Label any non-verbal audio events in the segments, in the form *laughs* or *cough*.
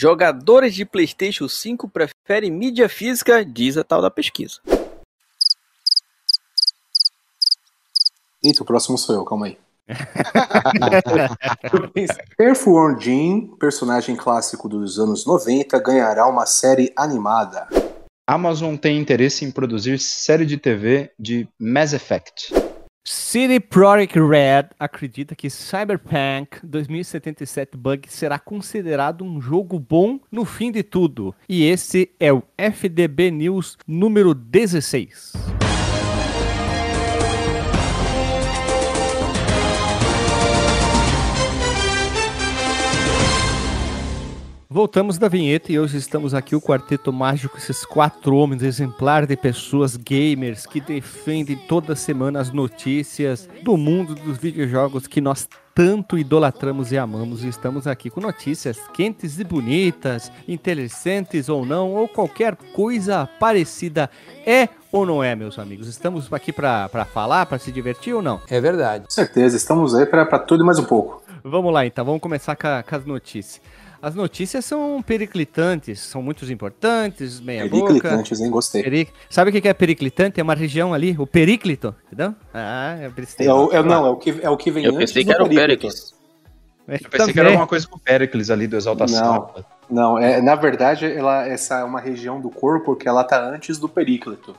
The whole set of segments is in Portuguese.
Jogadores de PlayStation 5 preferem mídia física, diz a tal da pesquisa. Eita, o próximo sou eu, calma aí. *laughs* Earthworm Jim, personagem clássico dos anos 90, ganhará uma série animada. Amazon tem interesse em produzir série de TV de Mass Effect. CD Projekt Red acredita que Cyberpunk 2077 Bug será considerado um jogo bom no fim de tudo. E esse é o FDB News número 16. Voltamos da vinheta e hoje estamos aqui o Quarteto Mágico, esses quatro homens exemplar de pessoas gamers que defendem toda semana as notícias do mundo dos videojogos que nós tanto idolatramos e amamos. E estamos aqui com notícias quentes e bonitas, interessantes ou não, ou qualquer coisa parecida. É ou não é, meus amigos? Estamos aqui para falar, para se divertir ou não? É verdade. Com certeza, estamos aí para tudo e mais um pouco. Vamos lá então, vamos começar com, a, com as notícias. As notícias são periclitantes, são muito importantes, meia periclitantes, boca. hein? Gostei. Peric... Sabe o que é periclitante? É uma região ali, o Periclito, entendeu? Ah, é. É o, é, não, é o que, é o que vem Eu pensei que era o Pericles. Eu pensei Também. que era alguma coisa com o Pericles ali do Exaltação. Não, não é, na verdade, ela, essa é uma região do corpo que ela tá antes do Periclito.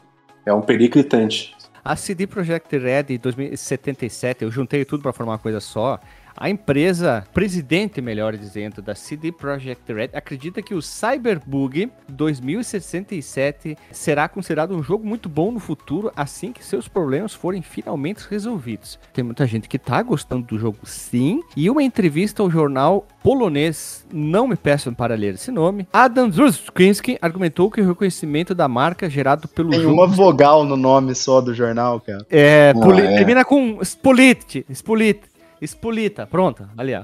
É um periclitante. A CD Projekt Red 2077, eu juntei tudo para formar uma coisa só. A empresa, presidente, melhor dizendo, da CD Projekt Red, acredita que o Cyberbug 2067 será considerado um jogo muito bom no futuro, assim que seus problemas forem finalmente resolvidos. Tem muita gente que tá gostando do jogo, sim. E uma entrevista ao jornal polonês, não me peçam para ler esse nome, Adam Zurskinsky argumentou que o reconhecimento da marca gerado pelo Tem jogo... uma vogal no nome só do jornal, cara. É, ah, é. termina com Spolit, Spolit. Expolita, pronto, ali ó.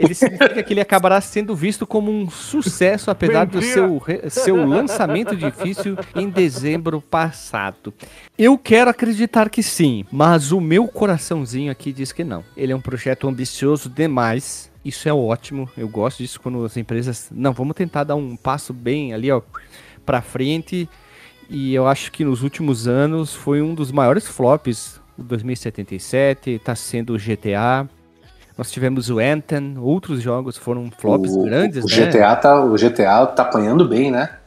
Ele significa que ele acabará sendo visto como um sucesso, apesar do seu, seu lançamento difícil em dezembro passado. Eu quero acreditar que sim, mas o meu coraçãozinho aqui diz que não. Ele é um projeto ambicioso demais. Isso é ótimo. Eu gosto disso quando as empresas. Não, vamos tentar dar um passo bem ali, ó, pra frente. E eu acho que nos últimos anos foi um dos maiores flops 2077, está sendo o GTA. Nós tivemos o Anthem, outros jogos foram flops o, grandes, o né? GTA tá, o GTA tá apanhando bem, né?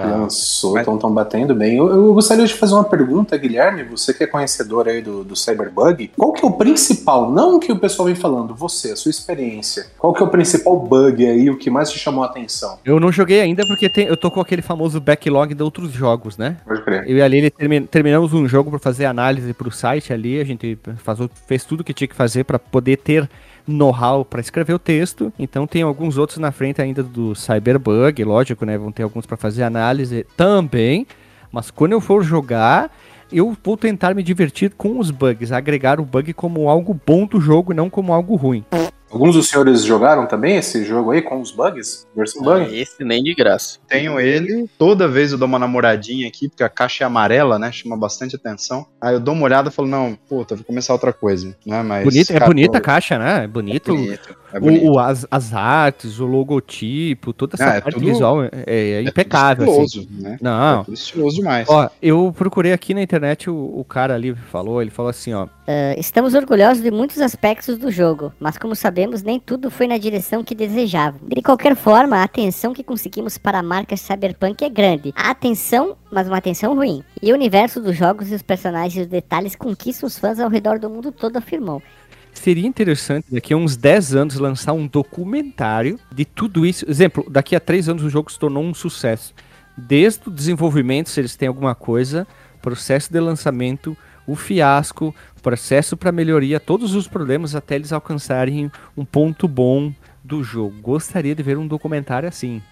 Tá. Lançou, estão Mas... batendo bem. Eu, eu, gostaria de fazer uma pergunta, Guilherme, você que é conhecedor aí do, do Cyberbug, qual que é o principal, não o que o pessoal vem falando, você, a sua experiência, qual que é o principal bug aí, o que mais te chamou a atenção? Eu não joguei ainda porque tem, eu tô com aquele famoso backlog de outros jogos, né? Pode crer. Eu e ali termin, terminamos um jogo para fazer análise pro site ali, a gente faz, fez tudo que tinha que fazer para poder ter know-how para escrever o texto. Então tem alguns outros na frente ainda do Cyberbug, lógico, né? Vão ter alguns para fazer análise também. Mas quando eu for jogar, eu vou tentar me divertir com os bugs, agregar o bug como algo bom do jogo, não como algo ruim. Alguns dos senhores jogaram também esse jogo aí com os bugs? Versão bug? Ah, esse nem de graça. Tenho ele. Toda vez eu dou uma namoradinha aqui, porque a caixa é amarela, né? Chama bastante atenção. Aí eu dou uma olhada e falo, não, puta, vou começar outra coisa, né? Mas. Bonito, é bonita a caixa, né? É bonito. É bonito. É o, o, as, as artes, o logotipo, toda essa ah, é parte tudo, visual é, é, é impecável. Estiloso, assim. né? Não. É estiloso demais. Ó, eu procurei aqui na internet, o, o cara ali falou, ele falou assim, ó. Uh, estamos orgulhosos de muitos aspectos do jogo, mas como sabemos, nem tudo foi na direção que desejavam. De qualquer forma, a atenção que conseguimos para a marca Cyberpunk é grande. A atenção, mas uma atenção ruim. E o universo dos jogos e os personagens e os detalhes conquistam os fãs ao redor do mundo todo, afirmou. Seria interessante daqui a uns 10 anos lançar um documentário de tudo isso. Exemplo, daqui a 3 anos o jogo se tornou um sucesso. Desde o desenvolvimento, se eles têm alguma coisa, processo de lançamento, o fiasco, processo para melhoria, todos os problemas até eles alcançarem um ponto bom do jogo. Gostaria de ver um documentário assim.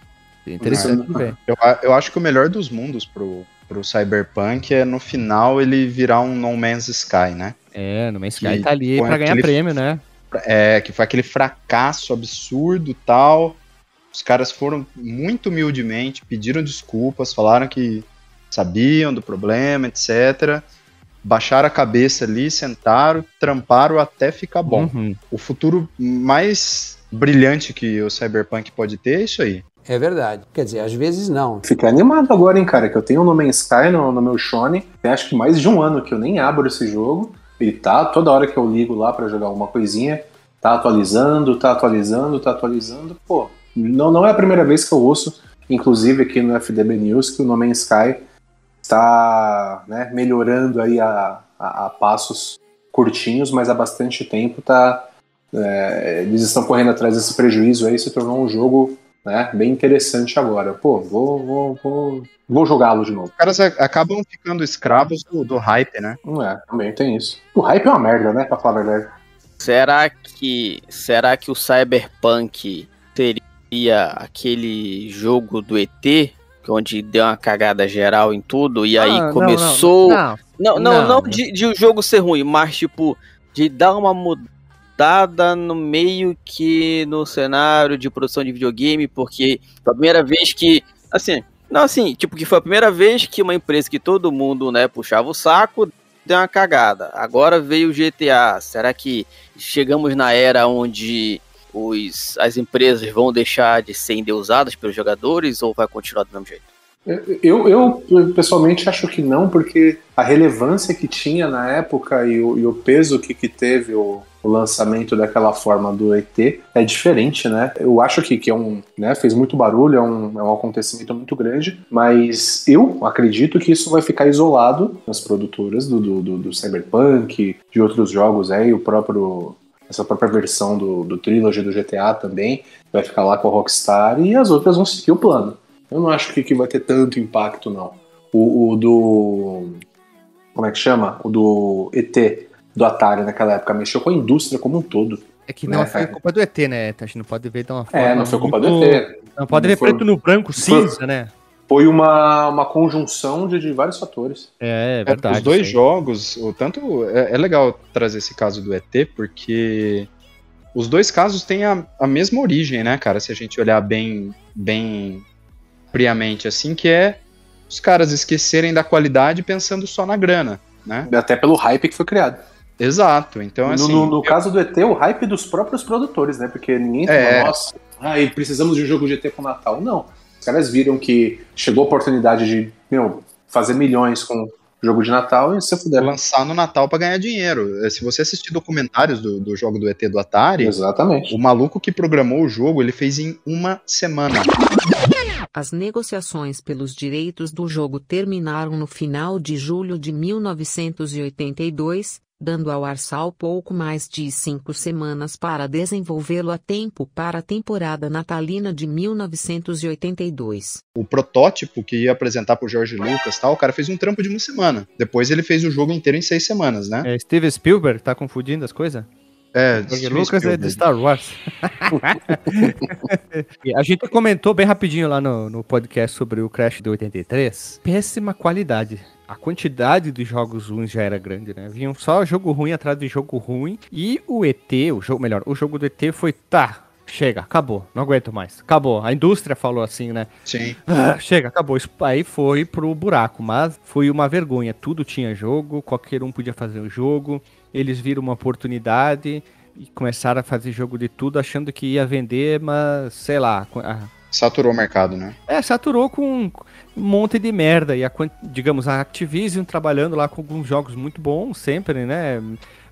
Interessante de ver. Eu, eu acho que o melhor dos mundos pro, pro Cyberpunk é no final ele virar um No Man's Sky, né? É, No Man's Sky tá ali pra ganhar prêmio, né? É, que foi aquele fracasso absurdo tal. Os caras foram muito humildemente, pediram desculpas, falaram que sabiam do problema, etc. Baixaram a cabeça ali, sentaram, tramparam até ficar bom. Uhum. O futuro mais brilhante que o Cyberpunk pode ter, é isso aí. É verdade. Quer dizer, às vezes não. Fiquei animado agora, hein, cara, que eu tenho o No Man's Sky no, no meu Shone. Tem acho que mais de um ano que eu nem abro esse jogo. E tá, toda hora que eu ligo lá para jogar alguma coisinha, tá atualizando, tá atualizando, tá atualizando. Pô, não, não é a primeira vez que eu ouço, inclusive aqui no FDB News, que o No Man's Sky está né, melhorando aí a, a, a, passos curtinhos, mas há bastante tempo tá, é, eles estão correndo atrás desse prejuízo aí, se tornou um jogo né, bem interessante agora. Pô, vou, vou, vou, vou jogá-lo de novo. Os caras acabam ficando escravos do, do hype, né? É, também tem isso. O hype é uma merda, né, pra falar a verdade. Será que, será que o Cyberpunk seria aquele jogo do ET onde deu uma cagada geral em tudo e aí ah, começou. Não, não, não, não, não, não de, de o jogo ser ruim, mas tipo, de dar uma mudada no meio que no cenário de produção de videogame, porque foi a primeira vez que. Assim, não assim, tipo, que foi a primeira vez que uma empresa que todo mundo, né, puxava o saco, deu uma cagada. Agora veio o GTA. Será que chegamos na era onde os, as empresas vão deixar de ser endeusadas pelos jogadores ou vai continuar do mesmo jeito? Eu, eu, pessoalmente acho que não, porque a relevância que tinha na época e o, e o peso que, que teve o, o, lançamento daquela forma do ET é diferente, né? Eu acho que, que é um, né, fez muito barulho, é um, é um acontecimento muito grande, mas eu acredito que isso vai ficar isolado nas produtoras do, do, do, do Cyberpunk, de outros jogos aí, o próprio essa própria versão do, do Trilogy do GTA também, vai ficar lá com a Rockstar e as outras vão seguir o plano. Eu não acho que, que vai ter tanto impacto, não. O, o, do. Como é que chama? O do ET do Atari naquela época mexeu com a indústria como um todo. É que não né? foi culpa do ET, né? A gente não pode ver de uma forma. É, não foi culpa muito... do ET. Não pode não ver foi... preto no branco, cinza, foi... né? foi uma, uma conjunção de, de vários fatores. É, é verdade. É, os dois jogos, o tanto é, é, legal trazer esse caso do ET, porque os dois casos têm a, a mesma origem, né, cara? Se a gente olhar bem, bem friamente, assim, que é os caras esquecerem da qualidade pensando só na grana, né? Até pelo hype que foi criado. Exato, então assim... No, no, no eu... caso do ET, o hype dos próprios produtores, né? Porque ninguém é... fala, nossa, ah, precisamos de um jogo de ET pro Natal. Não, os caras viram que chegou a oportunidade de meu, fazer milhões com jogo de Natal e se puder. Lançar no Natal para ganhar dinheiro. É, se você assistir documentários do, do jogo do ET do Atari, Exatamente. o maluco que programou o jogo, ele fez em uma semana. As negociações pelos direitos do jogo terminaram no final de julho de 1982, dando ao Arsal pouco mais de cinco semanas para desenvolvê-lo a tempo para a temporada natalina de 1982. O protótipo que ia apresentar pro George Lucas, tal, o cara fez um trampo de uma semana. Depois ele fez o jogo inteiro em seis semanas, né? É, Steven Spielberg tá confundindo as coisas? É, George Lucas Spielberg. é de Star Wars. *laughs* a gente comentou bem rapidinho lá no, no podcast sobre o Crash de 83. Péssima qualidade a quantidade de jogos ruins já era grande, né? Vinham só jogo ruim atrás de jogo ruim. E o ET, o jogo, melhor, o jogo do ET foi, tá, chega, acabou, não aguento mais, acabou. A indústria falou assim, né? Sim. Ah, chega, acabou. Aí foi pro buraco, mas foi uma vergonha. Tudo tinha jogo, qualquer um podia fazer o jogo. Eles viram uma oportunidade e começaram a fazer jogo de tudo, achando que ia vender, mas sei lá. Saturou o mercado, né? É, saturou com um monte de merda. E a, digamos, a Activision trabalhando lá com alguns jogos muito bons, sempre, né?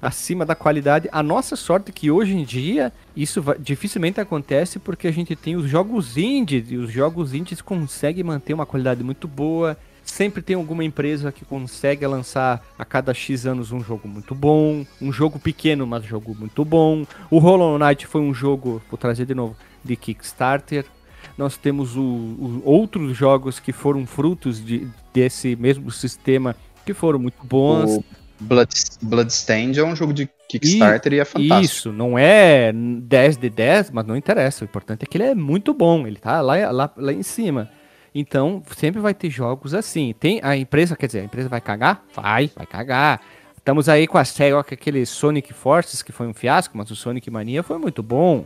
Acima da qualidade. A nossa sorte é que hoje em dia isso dificilmente acontece porque a gente tem os jogos indies e os jogos indies conseguem manter uma qualidade muito boa. Sempre tem alguma empresa que consegue lançar a cada X anos um jogo muito bom, um jogo pequeno, mas jogo muito bom. O Hollow Knight foi um jogo, vou trazer de novo, de Kickstarter, nós temos o, o, outros jogos que foram frutos de, desse mesmo sistema que foram muito bons. O Blood, Bloodstained é um jogo de Kickstarter e, e, é fantástico. Isso, não é 10 de 10, mas não interessa. O importante é que ele é muito bom, ele tá lá, lá, lá em cima. Então, sempre vai ter jogos assim. Tem a empresa, quer dizer, a empresa vai cagar? Vai, vai cagar. Estamos aí com a série, aquele Sonic Forces, que foi um fiasco, mas o Sonic Mania foi muito bom.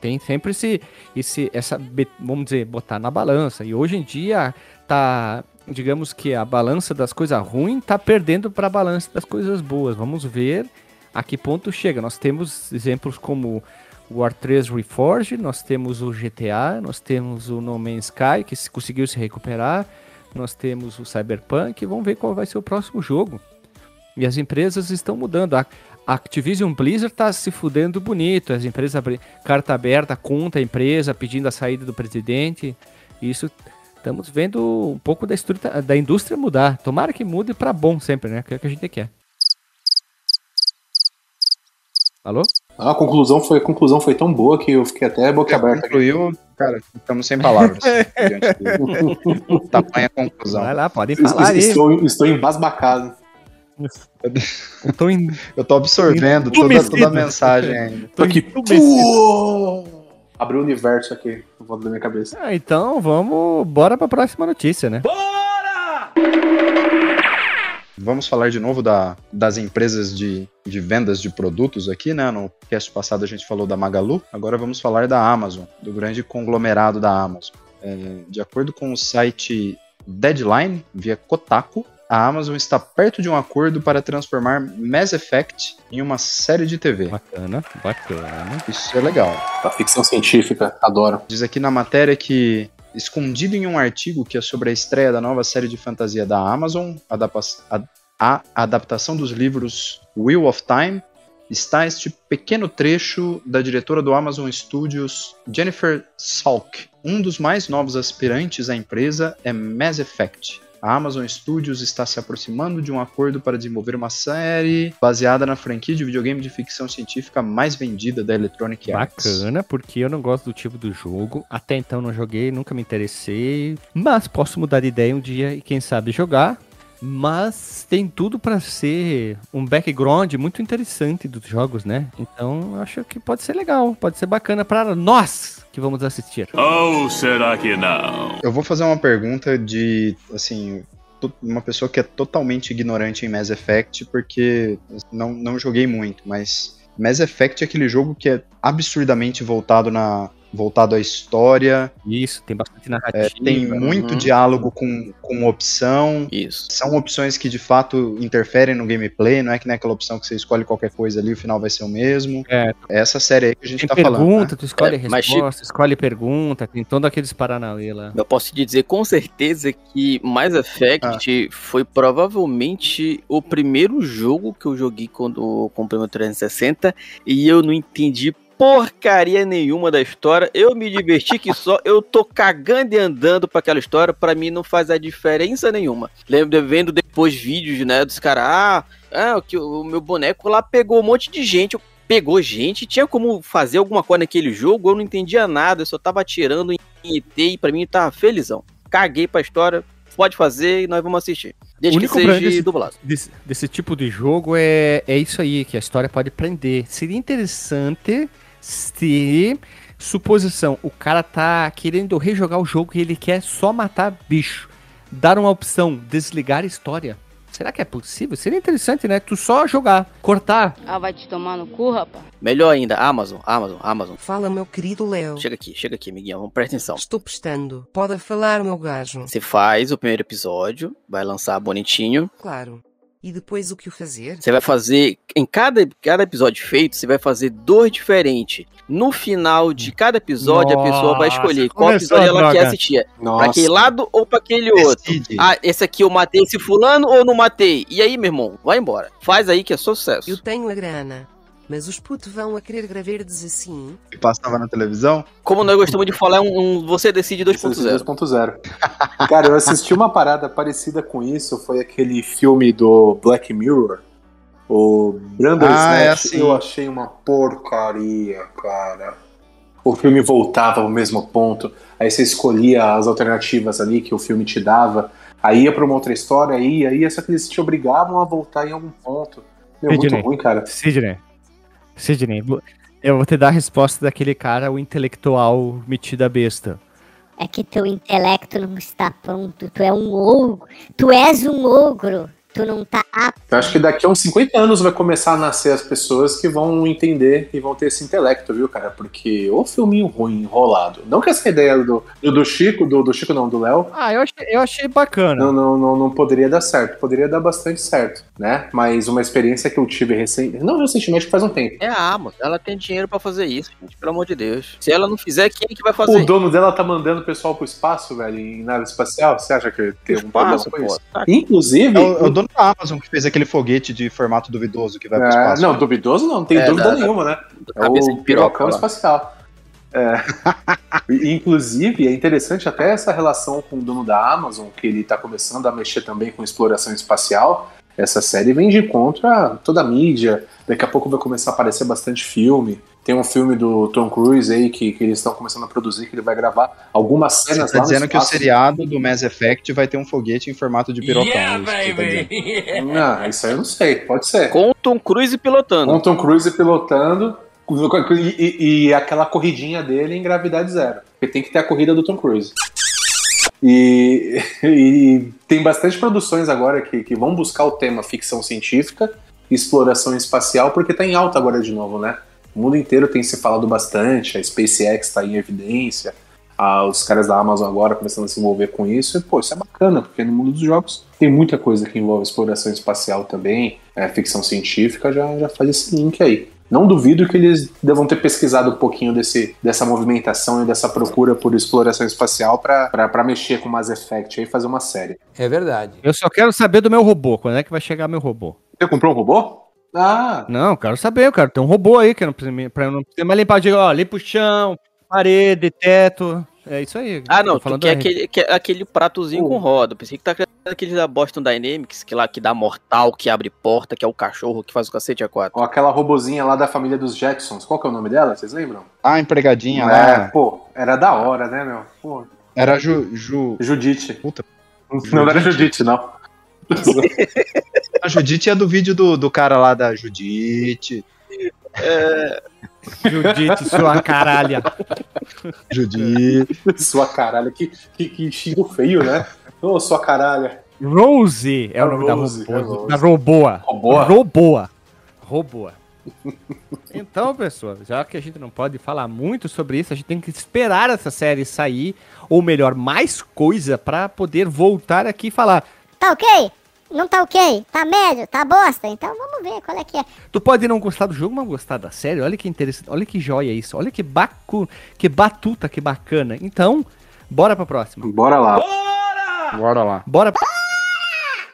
Tem sempre esse, esse, essa, vamos dizer, botar na balança. E hoje em dia tá, digamos que a balança das coisas ruins tá perdendo para a balança das coisas boas. Vamos ver a que ponto chega. Nós temos exemplos como o War 3 Reforged, nós temos o GTA, nós temos o No Man's Sky, que se conseguiu se recuperar, nós temos o Cyberpunk, vamos ver qual vai ser o próximo jogo. E as empresas estão mudando. A Activision Blizzard tá se fudendo bonito, as empresas carta aberta contra a empresa, pedindo a saída do presidente. Isso estamos vendo um pouco da, da indústria mudar. Tomara que mude para bom sempre, né? Que é o que a gente quer. Alô? Ah, a conclusão foi, a conclusão foi tão boa que eu fiquei até boca aberta. Concluiu, cara, estamos sem palavras. *laughs* *laughs* Tamanha conclusão. Vai lá, podem falar aí. Estou, estou embasbacado. Eu tô, in... eu tô absorvendo toda, toda, a mensagem ainda. Tô aqui. Abriu o universo aqui, no volta da minha cabeça. Ah, então vamos. Bora pra próxima notícia, né? Bora! Vamos falar de novo da, das empresas de, de vendas de produtos aqui, né? No cast passado a gente falou da Magalu, agora vamos falar da Amazon, do grande conglomerado da Amazon. É, de acordo com o site Deadline, via Kotaku, a Amazon está perto de um acordo para transformar Mass Effect em uma série de TV. Bacana, bacana. Isso é legal. A ficção científica, adoro. Diz aqui na matéria que escondido em um artigo que é sobre a estreia da nova série de fantasia da Amazon, a, a adaptação dos livros Wheel of Time, está este pequeno trecho da diretora do Amazon Studios, Jennifer Salk. Um dos mais novos aspirantes à empresa é Mass Effect, Amazon Studios está se aproximando de um acordo para desenvolver uma série baseada na franquia de videogame de ficção científica mais vendida da Electronic Arts. Bacana, porque eu não gosto do tipo do jogo. Até então não joguei, nunca me interessei. Mas posso mudar de ideia um dia e quem sabe jogar mas tem tudo para ser um background muito interessante dos jogos, né? Então acho que pode ser legal, pode ser bacana para nós que vamos assistir. Ou será que não? Eu vou fazer uma pergunta de, assim, uma pessoa que é totalmente ignorante em Mass Effect, porque não, não joguei muito, mas Mass Effect é aquele jogo que é absurdamente voltado na, voltado à história. Isso, tem bastante narrativa. É, tem muito uhum. diálogo com, com opção. Isso. São opções que de fato interferem no gameplay, não é que nem aquela opção que você escolhe qualquer coisa ali, o final vai ser o mesmo. É. é essa série aí que a gente tem tá pergunta, falando. Pergunta, né? tu escolhe é, resposta, escolhe pergunta, tem todo aqueles paranauê lá. Eu posso te dizer com certeza que Mass Effect ah. foi provavelmente o primeiro jogo que eu joguei quando comprei meu 360 e eu não entendi porcaria nenhuma da história. Eu me diverti que só. Eu tô cagando e andando pra aquela história. Pra mim não faz a diferença nenhuma. Lembro vendo depois vídeos, né, dos caras. Ah, ah que o meu boneco lá pegou um monte de gente. Pegou gente, tinha como fazer alguma coisa naquele jogo, eu não entendia nada, eu só tava atirando em ET e pra mim tava felizão. Caguei pra história, pode fazer e nós vamos assistir. Desde o único que seja desse, dublado. Desse, desse, tipo de jogo é, é isso aí, que a história pode prender. Seria interessante se suposição, o cara tá querendo rejogar o jogo e ele quer só matar bicho. Dar uma opção, desligar a história. Será que é possível? Seria interessante, né? Tu só jogar, cortar. Ah, vai te tomar no cu, rapaz. Melhor ainda, Amazon, Amazon, Amazon. Fala, meu querido Léo. Chega aqui, chega aqui, Miguel, vamos prestar atenção. Estou prestando. Pode falar, meu gajo. Você faz o primeiro episódio, vai lançar bonitinho. Claro. E depois o que fazer? Você vai fazer, em cada, cada episódio feito, você vai fazer dois diferentes. No final de cada episódio, Nossa, a pessoa vai escolher qual episódio ela quer assistir. Nossa. Pra aquele lado ou pra aquele outro. Ah, esse aqui eu matei esse fulano ou não matei? E aí, meu irmão, vai embora. Faz aí que é sucesso. Eu tenho a grana. Mas os putos vão a querer graverdes assim. Que passava na televisão? Como nós gostamos de falar, é um, um você decide 2.0. 2.0. Cara, eu assisti uma parada parecida com isso, foi aquele filme do Black Mirror. O Brandon ah, é assim. eu achei uma porcaria, cara. O filme voltava ao mesmo ponto, aí você escolhia as alternativas ali que o filme te dava, aí ia pra uma outra história, aí ia, só que eles te obrigavam a voltar em algum ponto. Meu, muito ruim, cara. Sidney, Sidney, eu vou te dar a resposta daquele cara, o intelectual metido a besta. É que teu intelecto não está pronto, tu é um ogro, tu és um ogro, tu não tá Ah, Eu acho que daqui a uns 50 anos vai começar a nascer as pessoas que vão entender e vão ter esse intelecto, viu, cara? Porque o filminho ruim, enrolado. Não que essa ideia do, do, do Chico, do, do Chico não, do Léo, Ah, eu achei, eu achei bacana. não, não, não, não poderia dar certo. Poderia dar bastante certo, né? Mas uma experiência que eu tive recente. Não recentemente, faz um tempo. É a Amazon, ela tem dinheiro pra fazer isso, gente, pelo amor de Deus. Se ela não fizer, quem é que vai fazer? O dono dela tá mandando o pessoal pro espaço, velho, em nave espacial. Você acha que tem um problema Espaço, com pô. isso? Tá. Inclusive. É o, é o dono da Amazon que fez aquele foguete de formato duvidoso que vai pro É, espaço. não, duvidoso não, não tem É, dúvida da- nenhuma, né? É Cabeça o pirocão espacial. É. *laughs* E, Inclusive, é interessante até essa relação com o dono da Amazon, que ele tá começando a mexer também com exploração espacial. Essa série vem de encontro a toda a mídia. Daqui a pouco vai começar a aparecer bastante filme. Tem um filme do Tom Cruise aí que, que eles estão começando a produzir, que ele vai gravar algumas Você cenas tá lá no dizendo que o seriado do Mass Effect vai ter um foguete em formato de pirocão. é isso você tá. Não, *laughs* isso aí eu não sei, pode ser. Com o Tom Cruise pilotando. Com Tom Cruise pilotando e, e- e aquela corridinha dele em gravidade zero. Porque tem que ter a corrida do Tom Cruise. E, *laughs* e tem bastante produções agora que, que vão buscar o tema ficção científica e exploração espacial, porque tá em alta agora de novo, né? O mundo inteiro tem se falado bastante, a SpaceX tá em evidência, ah, os caras da Amazon agora começando a se envolver com isso, e pô, isso é bacana, porque no mundo dos jogos tem muita coisa que envolve exploração espacial também, é, ficção científica já, já faz esse link aí. Não duvido que eles devam ter pesquisado um pouquinho desse, dessa movimentação e dessa procura por exploração espacial para mexer com Mass Effect aí e fazer uma série. É verdade. Eu só quero saber do meu robô. Quando é que vai chegar meu robô? Você comprou um robô? Ah, Não, eu quero saber, eu quero ter um robô aí, que eu não precisa, pra eu não precisar mais limpar, digo, ó, limpa o chão, parede, teto. É isso aí. Ah, não, Tô tu falando quer da- aquele, quer aquele pratozinho Uh. com roda. Pensei que tá querendo aquele da Boston Dynamics, que lá que dá mortal, que abre porta, que é o cachorro que faz o cacete a quatro. ó, aquela robozinha lá da família dos Jacksons. Qual que é o nome dela? Vocês lembram? Ah, empregadinha É, lá. pô, era da hora, né, meu? Pô, Era Ju. Ju... Judite. Puta. Não, não era Judite, não. *laughs* A Judite é do vídeo do, do cara lá da Judite. Judite, sua caralha. Judite. Sua caralho, que, que, que xingo feio, né? Ô, sua caralha. Rose é o nome Rose, da é robô, Rose. da roboa. Roboa? Roboa. Roboa. Então, pessoal, já que a gente não pode falar muito sobre isso, a gente tem que esperar essa série sair, ou melhor, mais coisa, pra poder voltar aqui e falar. Tá ok? Não tá ok? Tá médio? Tá bosta? Então vamos ver qual é que é. Tu pode não gostar do jogo, mas gostar da série. Olha que interessante, olha que joia isso, olha que bacu, que batuta, que bacana. Então, bora pra próxima. Bora lá. Bora lá. Bora.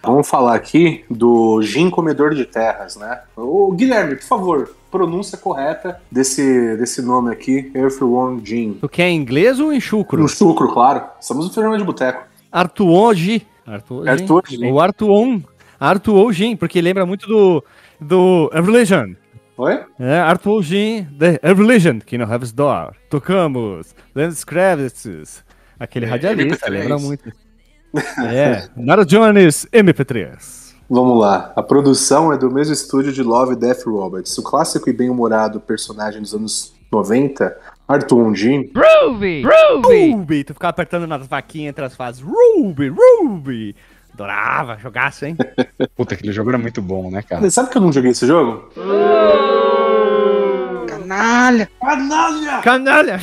Vamos falar aqui do Jim Comedor de Terras, né? Ô, Guilherme, por favor, pronúncia correta desse, desse nome aqui, Earthworm Jim. Tu quer em inglês ou em chucro? No chucro, claro. Estamos no programa de boteco. Artuon G. Arthur G. Ou Artuon. Artuon G, porque lembra muito do, do Evolution. Oi? É, Artuon G, The Evolution, que não have door. Tocamos. Lance Kravitz. Aquele É, radialista, MP3. lembra muito. *laughs* É, Nara Jones, MP3. Vamos lá. A produção é do mesmo estúdio de Love, Death Robots. O clássico e bem-humorado personagem dos anos 90, Arthur Jim, Ruby! Ruby! Ruby! Tu ficava apertando nas vaquinhas entre as fases. Ruby! Ruby! Adorava jogar assim, hein? *laughs* Puta, aquele jogo era muito bom, né, cara? Sabe que eu não joguei esse jogo? Canalha! Canalha! Canalha!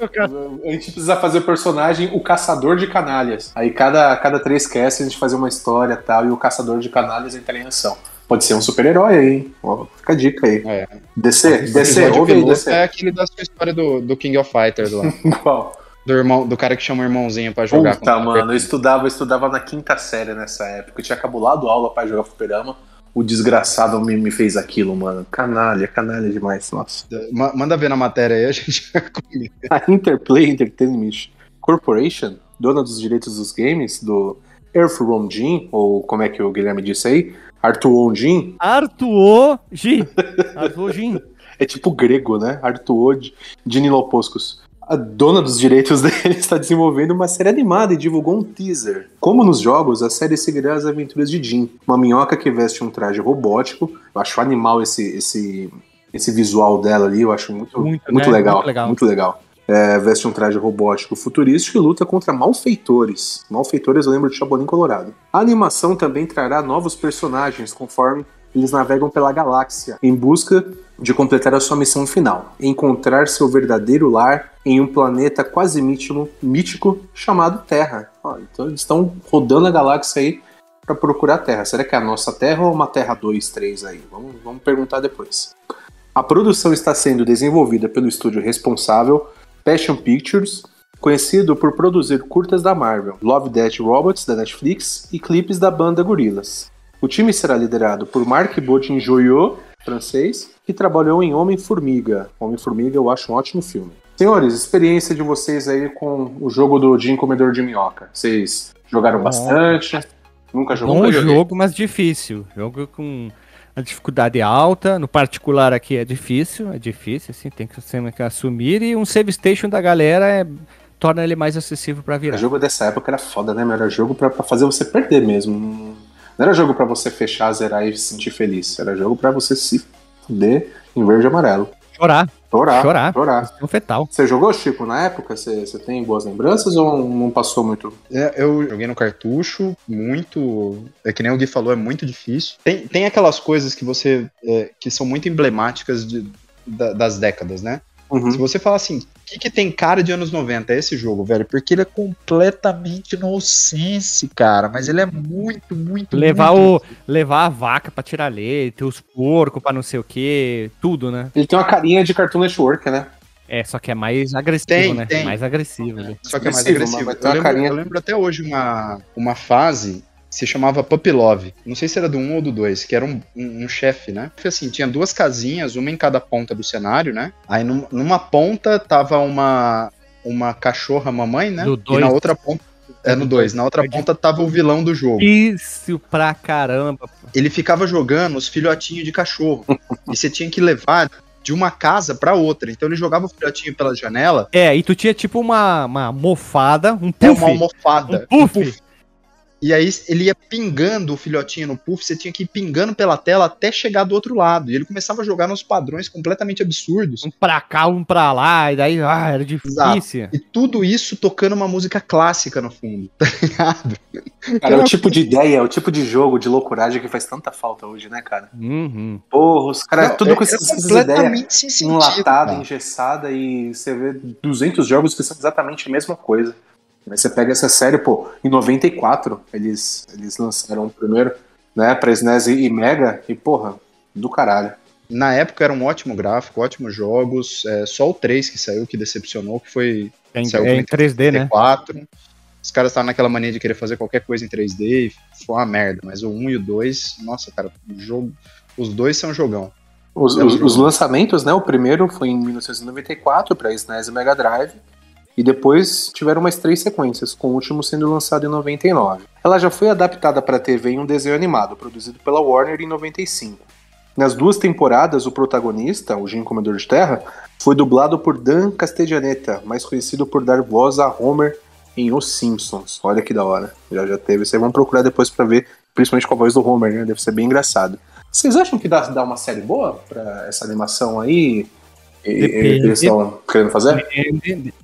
A gente precisa fazer o personagem o caçador de canalhas. Aí cada, cada três casts a gente fazer uma história e tal, e o caçador de canalhas entra em ação. Pode ser um super-herói aí? Ó, fica a dica aí. É. DC, DC, ouve aí, DC. É aquele da sua história do, do King of Fighters lá. *laughs* Qual? Do, irmão, do cara que chama o irmãozinho pra jogar. Puta, mano, eu estudava, eu estudava na quinta série nessa época. Eu tinha cabulado aula pra jogar fliperama. O desgraçado me, me fez aquilo, mano. Canalha, canalha demais, nossa. Ma- Manda ver na matéria aí, a *laughs* gente. A Interplay Entertainment Corporation, dona dos direitos dos games, do Earthworm Jim, ou como é que o Guilherme disse aí? Arthur Jim, Artuo G. Artuo G. é tipo grego, né? Arthur de Niloposcos. A dona dos direitos *laughs* dele está desenvolvendo uma série animada e divulgou um teaser. Como nos jogos, a série seguirá as aventuras de Jim, uma minhoca que veste um traje robótico. Eu acho animal esse, esse, esse visual dela ali, eu acho muito, Muito, muito, né? legal, Muito legal. Muito legal. É, veste um traje robótico futurístico e luta contra malfeitores. Malfeitores eu lembro de Chapolin Colorado. A animação também trará novos personagens conforme eles navegam pela galáxia em busca de completar a sua missão final: encontrar seu verdadeiro lar em um planeta quase mítico, mítico chamado Terra. Ó, então eles estão rodando a galáxia aí para procurar a Terra. Será que é a nossa Terra ou uma Terra 2, 3 aí? Vamos, vamos perguntar depois. A produção está sendo desenvolvida pelo estúdio responsável Passion Pictures, conhecido por produzir curtas da Marvel, Love Death Robots da Netflix e clipes da banda Gorillaz. O time será liderado por Marc Botinjoyot, francês, que trabalhou em Homem-Formiga. Homem-Formiga eu acho um ótimo filme. Senhores, experiência de vocês aí com o jogo do Jim Comedor de Minhoca. Vocês jogaram bastante? Nunca jogou? Bom jogo, mas difícil. Jogo com a dificuldade alta. No particular aqui é difícil, é difícil, assim, tem que, tem que assumir. E um save station da galera é, torna ele mais acessível para virar. O jogo dessa época era foda, né? Era jogo para fazer você perder mesmo. Não era jogo para você fechar, zerar e se sentir feliz. Era jogo para você se fuder em verde e amarelo. Chorar. Chorar. Chorar. Chorar. Um fetal. Você jogou, Chico, na época? Você, você tem boas lembranças ou não passou muito? É, eu joguei no cartucho, muito. É que nem o Gui falou, é muito difícil. Tem, tem aquelas coisas que você. É, que são muito emblemáticas de, da, das décadas, né? Uhum. Se você falar assim, o que, que tem cara de anos 90 é esse jogo, velho? Porque ele é completamente nonsense, cara. Mas ele é muito, muito. Levar, muito... O, levar a vaca pra tirar leite, os porcos pra não sei o que, tudo, né? Ele tem uma carinha de Cartoon Network, né? É, só que é mais agressivo, tem, né? Tem. Mais agressivo. Né? Só que é mais agressivo. Eu lembro, eu lembro até hoje uma, uma fase se chamava Puppy Love. Não sei se era do 1 ou do 2, que era um, um, um chefe, né? Assim, tinha duas casinhas, uma em cada ponta do cenário, né? Aí num, numa ponta tava uma, uma cachorra mamãe, né? Do dois. E na outra ponta. É no 2. Na outra ponta tava o vilão do jogo. Isso pra caramba. Ele ficava jogando os filhotinhos de cachorro. *laughs* e você tinha que levar de uma casa para outra. Então ele jogava o filhotinho pela janela. É, e tu tinha tipo uma, uma mofada, um puff. É uma almofada. Um puff. Um puff. E aí ele ia pingando o filhotinho no puff, você tinha que ir pingando pela tela até chegar do outro lado. E ele começava a jogar nos padrões completamente absurdos. Um pra cá, um pra lá, e daí, ah, era difícil. Exato. E tudo isso tocando uma música clássica no fundo, *laughs* tá ligado? Cara, é o tipo de ideia, é o tipo de jogo de loucuragem que faz tanta falta hoje, né, cara? Uhum. Porra, os caras, tudo é, com essas, essas ideias enlatada, engessada, e você vê 200 jogos que são exatamente a mesma coisa. Mas você pega essa série, pô, em 94 eles, eles lançaram o primeiro, né, pra SNES e Mega, e porra, do caralho. Na época era um ótimo gráfico, ótimos jogos, é, só o 3 que saiu que decepcionou, que foi... Em, saiu é em 3D, 34. né? Os caras estavam naquela mania de querer fazer qualquer coisa em 3D e foi uma merda, mas o 1 e o 2, nossa, cara, o jogo, os dois são jogão. Os, os, os, lançamentos, né? O primeiro foi em 1994 para SNES e Mega Drive. E depois tiveram mais três sequências, com o último sendo lançado em 99. Ela já foi adaptada para TV em um desenho animado, produzido pela Warner em 95. Nas duas temporadas, o protagonista, o Jim Comedor de Terra, foi dublado por Dan Castellaneta, mais conhecido por dar voz a Homer em Os Simpsons. Olha que da hora. Já já teve. Vocês vão procurar depois para ver, principalmente com a voz do Homer, né? Deve ser bem engraçado. Vocês acham que dá, dá uma série boa para essa animação aí? Eles estão querendo fazer? Depende,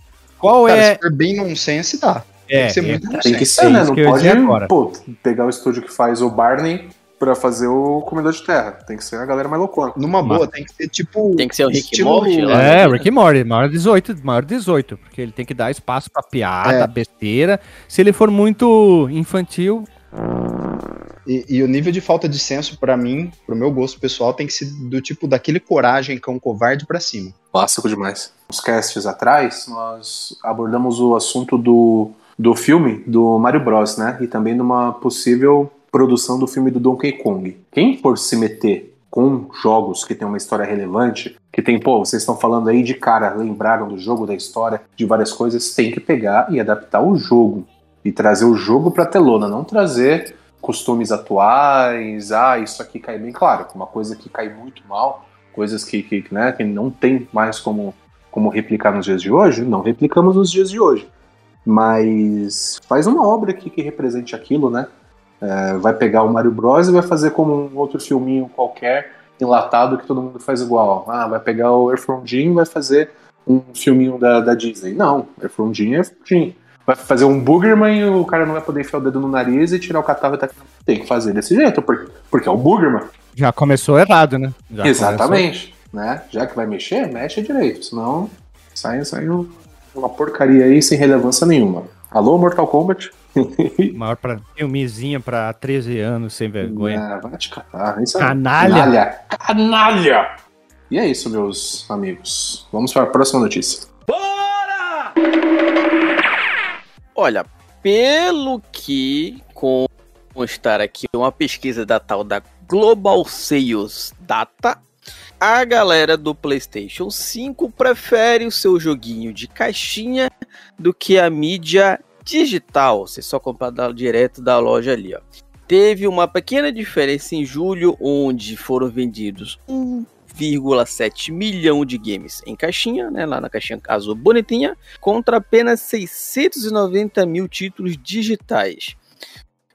qual Cara, é. Se for bem nonsense, dá. É, tem que ser muito é, Tem que ser, né? Não pode pô, pegar o estúdio que faz o Barney pra fazer o Comedor de Terra. Tem que ser a galera mais loucona. Numa boa, tem que ser tipo. Tem que ser o Rick estilo... Morty. É, né? Rick Morty, maior 18, maior 18. Porque ele tem que dar espaço pra piada, é. besteira. Se ele for muito infantil. E, e, o nível de falta de senso, para mim, pro meu gosto pessoal, tem que ser do tipo daquele coragem cão covarde para cima. Clássico demais. Uns casts atrás, nós abordamos o assunto do, do filme do Mario Bros, né? E também de uma possível produção do filme do Donkey Kong. Quem for se meter com jogos que tem uma história relevante, que tem, pô, vocês estão falando aí de cara, lembraram do jogo, da história, de várias coisas, tem que pegar e adaptar o jogo. E trazer o jogo pra telona, não trazer costumes atuais, ah, isso aqui cai bem, claro, uma coisa que cai muito mal, coisas que, que, né, que não tem mais como, como replicar nos dias de hoje, não replicamos nos dias de hoje. Mas faz uma obra aqui que represente aquilo, né? É, vai pegar o Mario Bros e vai fazer como um outro filminho qualquer, enlatado, que todo mundo faz igual. Ah, vai pegar o Earthworm Jim e vai fazer um filminho da, da Disney. Não, é frondinha, é frondinha. Vai fazer um Boogerman e o cara não vai poder enfiar o dedo no nariz e tirar o catarro e tá... Tem que fazer desse jeito, porque, porque é o Boogerman. Já começou errado, né? Já Exatamente. Começou... Né? Já que vai mexer, mexe direito. Senão sai, sai uma porcaria aí sem relevância nenhuma. Alô, Mortal Kombat? *laughs* Maior pra filmezinha pra 13 anos, sem vergonha. É, vai te catar. Isso é canalha. canalha! Canalha! E é isso, meus amigos. Vamos para a próxima notícia. Bora! Olha, pelo que constar aqui uma pesquisa da tal da Global Sales Data, a galera do PlayStation 5 prefere o seu joguinho de caixinha do que a mídia digital, você só comprar direto da loja ali, ó. Teve uma pequena diferença em julho, onde foram vendidos 1,7 milhão de games em caixinha, né, lá na caixinha azul bonitinha, contra apenas 690 mil títulos digitais.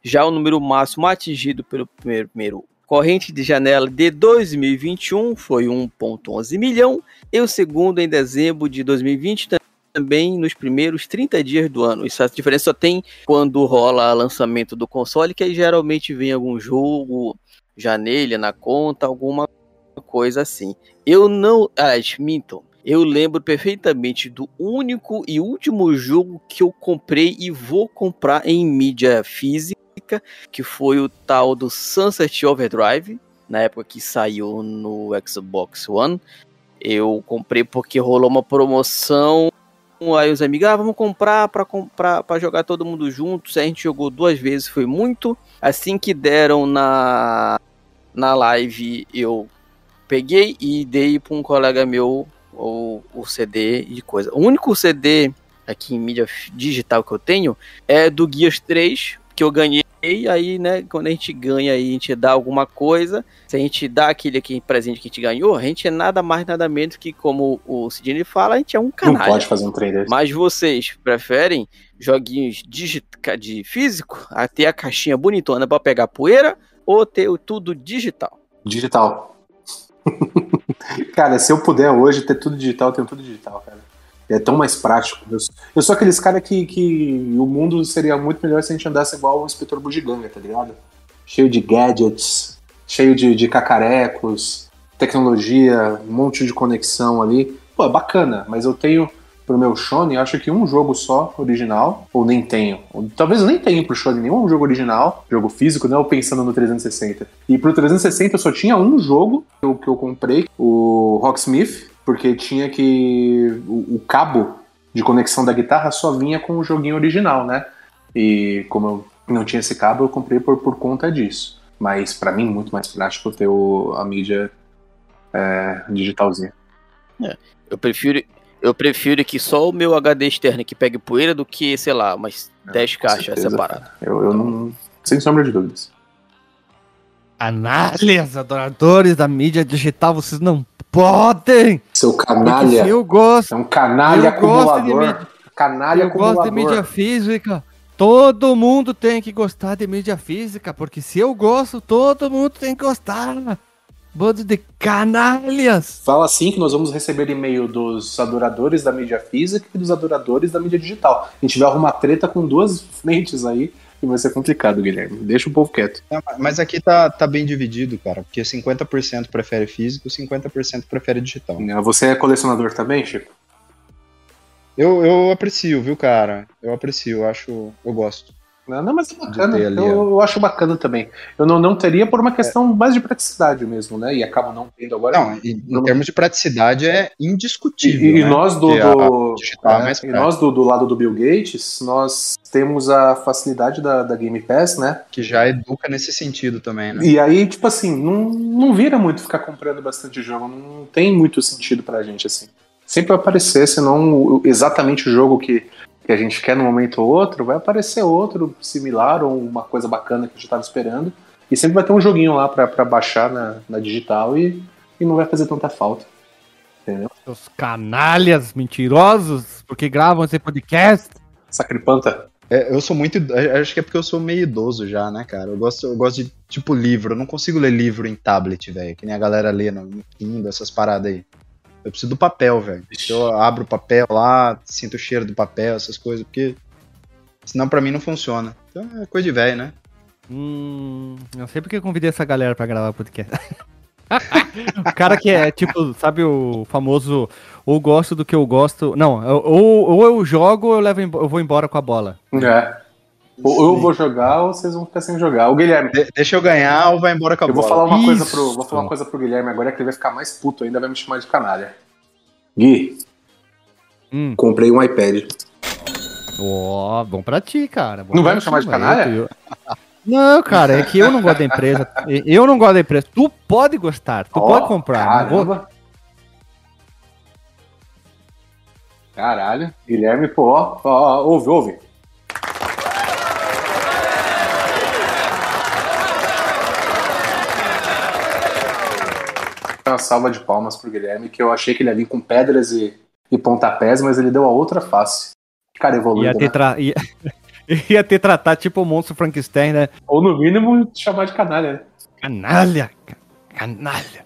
Já o número máximo atingido pelo primeiro, primeiro corrente de janela de 2021 foi 1,11 milhão e o segundo em dezembro de 2020 também nos primeiros 30 dias do ano. Essa diferença só tem quando rola lançamento do console, que aí geralmente vem algum jogo já na conta, alguma coisa assim. Eu não. Ah, minto. Eu lembro perfeitamente do único e último jogo que eu comprei e vou comprar em mídia física, que foi o tal do Sunset Overdrive, na época que saiu no Xbox One. Eu comprei porque rolou uma promoção Aí os amigos, ah, vamos comprar para comprar para jogar todo mundo junto. A gente jogou duas vezes, foi muito. Assim que deram na na live, eu peguei e dei para um colega meu o, o CD de coisa. O único CD aqui em mídia digital que eu tenho é do Guias 3, que eu ganhei e aí, né, quando a gente ganha aí, a gente dá alguma coisa, se a gente dá aquele aqui presente que a gente ganhou, a gente é nada mais, nada menos que, como o Sidney fala, a gente é um canal. Não pode fazer um trader. Mas vocês preferem joguinhos de físico, a ter a caixinha bonitona para pegar poeira, ou ter tudo digital? Digital. *laughs* cara, se eu puder hoje ter tudo digital, eu tenho tudo digital, cara. É tão mais prático. Eu, eu sou aqueles caras que, que o mundo seria muito melhor se a gente andasse igual o inspetor Bugiganga, tá ligado? Cheio de gadgets, cheio de, de cacarecos, tecnologia, um monte de conexão ali. Pô, é bacana, mas eu tenho pro meu Shone, acho que um jogo só original, ou nem tenho. Talvez eu nem tenha pro Shone nenhum jogo original, jogo físico, né? Ou pensando no 360. E pro 360 eu só tinha um jogo que eu, que eu comprei, o Rocksmith, porque tinha que. O, o, cabo de conexão da guitarra só vinha com o joguinho original, né? E como eu não tinha esse cabo, eu comprei por, por conta disso. Mas para mim, muito mais prático ter o, a mídia é, digitalzinha. É, eu prefiro. Eu prefiro que só o meu HD externo que pegue poeira do que, sei lá, umas é, 10 caixas separadas. Eu, eu não. Sem sombra de dúvidas. Análise, adoradores da mídia digital, vocês não podem! Seu canalha. Eu gosto. É um canalha acumulador. Canalha eu acumulador. gosto de mídia física. Todo mundo tem que gostar de mídia física, porque se eu gosto, todo mundo tem que gostar. Bando de canalhas! Fala assim que nós vamos receber e-mail dos adoradores da mídia física e dos adoradores da mídia digital. A gente vai arrumar treta com duas frentes aí que vai ser complicado, Guilherme. Deixa o povo quieto. mas aqui tá, tá bem dividido, cara, porque 50% prefere físico, 50% prefere digital. Você é colecionador também, Chico? Eu, eu aprecio, viu, cara? Eu aprecio, eu acho. Eu gosto. Não, não mas é bacana. Eu, eu, acho bacana também. Eu não, não teria por uma questão é. mais de praticidade mesmo, né? E acabo não tendo agora. Não, em, em termos de praticidade é indiscutível. E, né? e nós do, do é, é e nós do, do lado do Bill Gates, nós temos a facilidade da, da Game Pass, né? Que já educa nesse sentido também, né? E aí, tipo assim, não, não vira muito ficar comprando bastante jogo. Não tem muito sentido pra gente, assim. Sempre vai aparecer, senão exatamente o jogo que que a gente quer no momento ou outro, vai aparecer outro similar ou uma coisa bacana que a gente estava esperando. E sempre vai ter um joguinho lá para baixar na, na digital e, e não vai fazer tanta falta. Entendeu? Os canalhas mentirosos, porque gravam esse podcast. Sacripanta. É, eu sou muito. Acho que é porque eu sou meio idoso já, né, cara? Eu gosto, eu gosto de, tipo, livro. Eu não consigo ler livro em tablet, velho. Que nem a galera lê no Kindle, essas paradas aí. Eu preciso do papel, velho. Eu abro o papel lá, sinto o cheiro do papel, essas coisas, porque senão pra mim não funciona. Então é coisa de velho, né? Hum, não sei porque eu convidei essa galera pra gravar podcast. *laughs* o cara que é tipo, sabe o famoso ou gosto do que eu gosto. Não, ou, ou eu jogo ou eu, levo, eu vou embora com a bola. É. Ou eu vou jogar ou vocês vão ficar sem jogar. O Guilherme. De deixa eu ganhar ou vai embora com a eu bola. Vou falar, uma coisa pro, vou falar uma coisa pro Guilherme agora que ele vai ficar mais puto ainda, vai me chamar de canalha. Gui, hum. comprei um iPad. Ó, oh, bom pra ti, cara. Bom não vai me chamar de canalha? Eu, Não, cara, é que eu não gosto da empresa. Eu não gosto da empresa. Tu pode gostar, tu oh, pode comprar. Caramba. Caralho, Guilherme, pô, ó, ó, ouve, ouve. Uma salva de palmas pro Guilherme, que eu achei que ele ia vir com pedras e, e pontapés, mas ele deu a outra face. Cara, evoluiu. Ia ter, né? tra... ia... *laughs* ia ter tratado tipo o monstro Frankenstein, né? Ou no mínimo chamar de canalha, né? Canalha! Canalha!